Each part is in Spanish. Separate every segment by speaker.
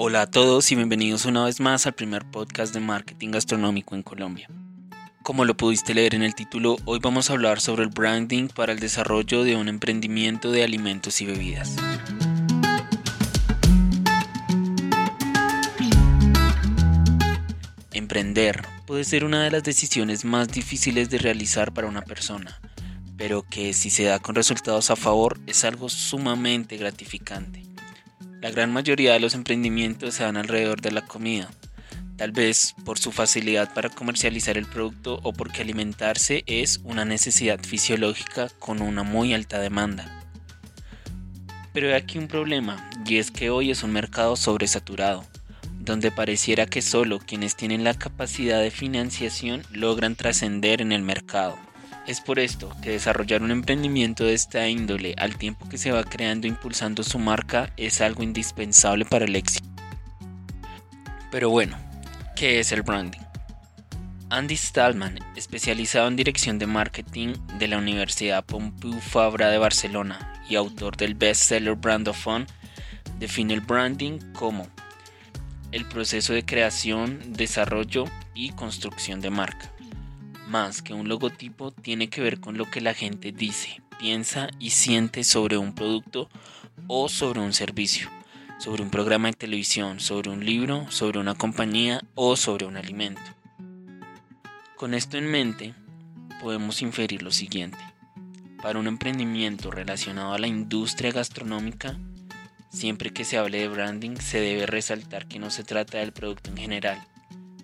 Speaker 1: Hola a todos y bienvenidos una vez más al primer podcast de marketing gastronómico en Colombia. Como lo pudiste leer en el título, hoy vamos a hablar sobre el branding para el desarrollo de un emprendimiento de alimentos y bebidas. Emprender puede ser una de las decisiones más difíciles de realizar para una persona, pero que si se da con resultados a favor es algo sumamente gratificante. La gran mayoría de los emprendimientos se dan alrededor de la comida, tal vez por su facilidad para comercializar el producto o porque alimentarse es una necesidad fisiológica con una muy alta demanda. Pero hay aquí un problema, y es que hoy es un mercado sobresaturado, donde pareciera que solo quienes tienen la capacidad de financiación logran trascender en el mercado. Es por esto que desarrollar un emprendimiento de esta índole al tiempo que se va creando e impulsando su marca es algo indispensable para el éxito. Pero bueno, ¿qué es el branding? Andy Stallman, especializado en dirección de marketing de la Universidad Pompeu Fabra de Barcelona y autor del bestseller Brand of Fun, define el branding como el proceso de creación, desarrollo y construcción de marca más que un logotipo tiene que ver con lo que la gente dice, piensa y siente sobre un producto o sobre un servicio, sobre un programa de televisión, sobre un libro, sobre una compañía o sobre un alimento. Con esto en mente, podemos inferir lo siguiente. Para un emprendimiento relacionado a la industria gastronómica, siempre que se hable de branding se debe resaltar que no se trata del producto en general,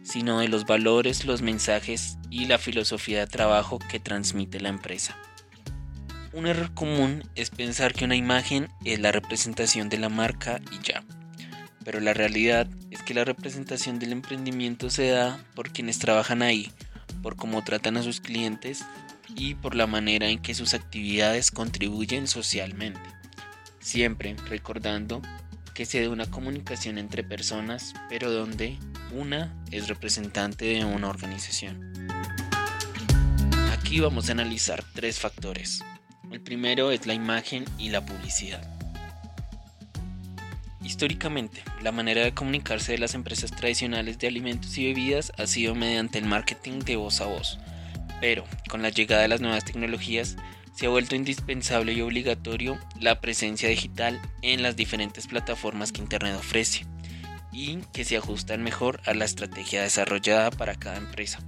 Speaker 1: sino de los valores, los mensajes y la filosofía de trabajo que transmite la empresa. Un error común es pensar que una imagen es la representación de la marca y ya, pero la realidad es que la representación del emprendimiento se da por quienes trabajan ahí, por cómo tratan a sus clientes y por la manera en que sus actividades contribuyen socialmente. Siempre recordando que se dé una comunicación entre personas, pero donde una es representante de una organización. Aquí vamos a analizar tres factores. El primero es la imagen y la publicidad. Históricamente, la manera de comunicarse de las empresas tradicionales de alimentos y bebidas ha sido mediante el marketing de voz a voz, pero con la llegada de las nuevas tecnologías se ha vuelto indispensable y obligatorio la presencia digital en las diferentes plataformas que Internet ofrece y que se ajustan mejor a la estrategia desarrollada para cada empresa.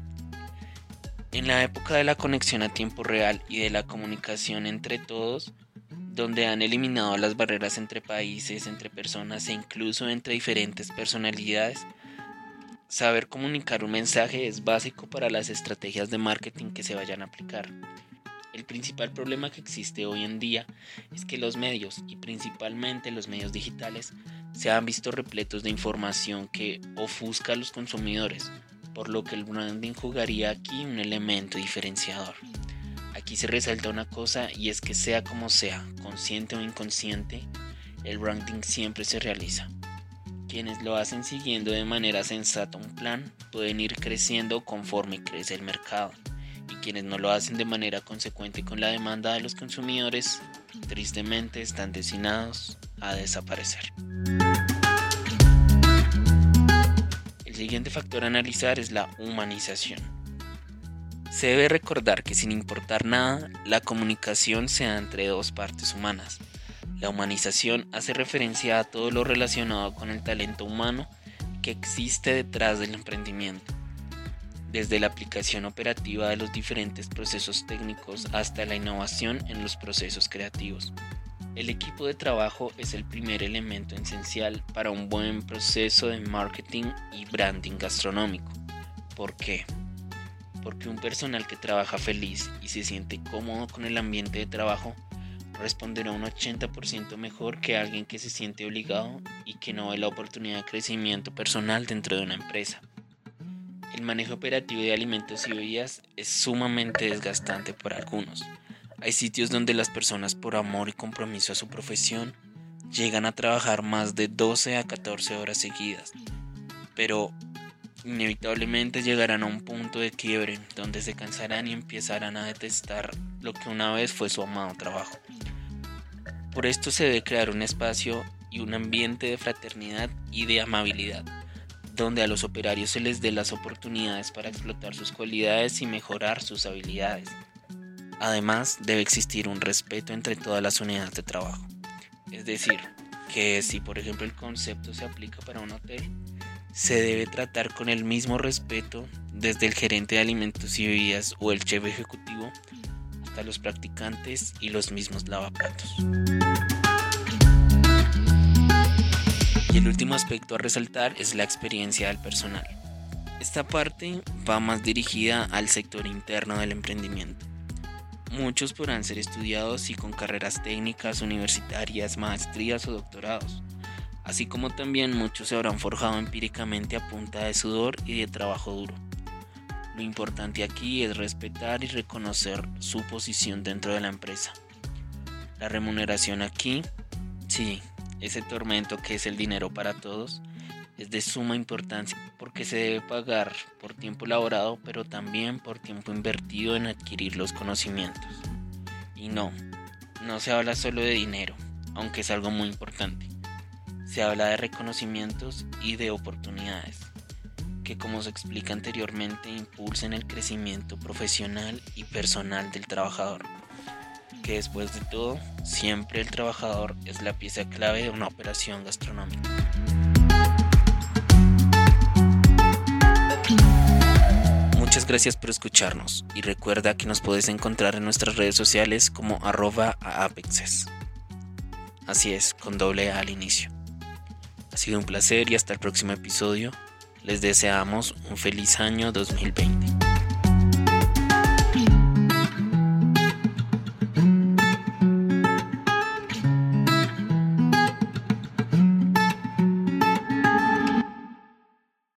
Speaker 1: En la época de la conexión a tiempo real y de la comunicación entre todos, donde han eliminado las barreras entre países, entre personas e incluso entre diferentes personalidades, saber comunicar un mensaje es básico para las estrategias de marketing que se vayan a aplicar. El principal problema que existe hoy en día es que los medios, y principalmente los medios digitales, se han visto repletos de información que ofusca a los consumidores, por lo que el branding jugaría aquí un elemento diferenciador. Aquí se resalta una cosa y es que sea como sea, consciente o inconsciente, el branding siempre se realiza. Quienes lo hacen siguiendo de manera sensata un plan pueden ir creciendo conforme crece el mercado quienes no lo hacen de manera consecuente con la demanda de los consumidores, tristemente están destinados a desaparecer. El siguiente factor a analizar es la humanización. Se debe recordar que sin importar nada, la comunicación se da entre dos partes humanas. La humanización hace referencia a todo lo relacionado con el talento humano que existe detrás del emprendimiento desde la aplicación operativa de los diferentes procesos técnicos hasta la innovación en los procesos creativos. El equipo de trabajo es el primer elemento esencial para un buen proceso de marketing y branding gastronómico. ¿Por qué? Porque un personal que trabaja feliz y se siente cómodo con el ambiente de trabajo responderá un 80% mejor que alguien que se siente obligado y que no ve la oportunidad de crecimiento personal dentro de una empresa. El manejo operativo de alimentos y bebidas es sumamente desgastante para algunos. Hay sitios donde las personas por amor y compromiso a su profesión llegan a trabajar más de 12 a 14 horas seguidas, pero inevitablemente llegarán a un punto de quiebre donde se cansarán y empezarán a detestar lo que una vez fue su amado trabajo. Por esto se debe crear un espacio y un ambiente de fraternidad y de amabilidad, donde a los operarios se les dé las oportunidades para explotar sus cualidades y mejorar sus habilidades. Además, debe existir un respeto entre todas las unidades de trabajo. Es decir, que si por ejemplo el concepto se aplica para un hotel, se debe tratar con el mismo respeto desde el gerente de alimentos y bebidas o el chef ejecutivo hasta los practicantes y los mismos lavaplatos. El último aspecto a resaltar es la experiencia del personal. Esta parte va más dirigida al sector interno del emprendimiento. Muchos podrán ser estudiados y con carreras técnicas, universitarias, maestrías o doctorados, así como también muchos se habrán forjado empíricamente a punta de sudor y de trabajo duro. Lo importante aquí es respetar y reconocer su posición dentro de la empresa. La remuneración aquí, sí, ese tormento que es el dinero para todos, es de suma importancia porque se debe pagar por tiempo laborado, pero también por tiempo invertido en adquirir los conocimientos. Y no, no se habla solo de dinero, aunque es algo muy importante. Se habla de reconocimientos y de oportunidades, que como se explica anteriormente impulsen el crecimiento profesional y personal del trabajador que después de todo, siempre el trabajador es la pieza clave de una operación gastronómica. Muchas gracias por escucharnos y recuerda que nos puedes encontrar en nuestras redes sociales como arroba apexes. Así es, con doble A al inicio. Ha sido un placer y hasta el próximo episodio. Les deseamos un feliz año 2020.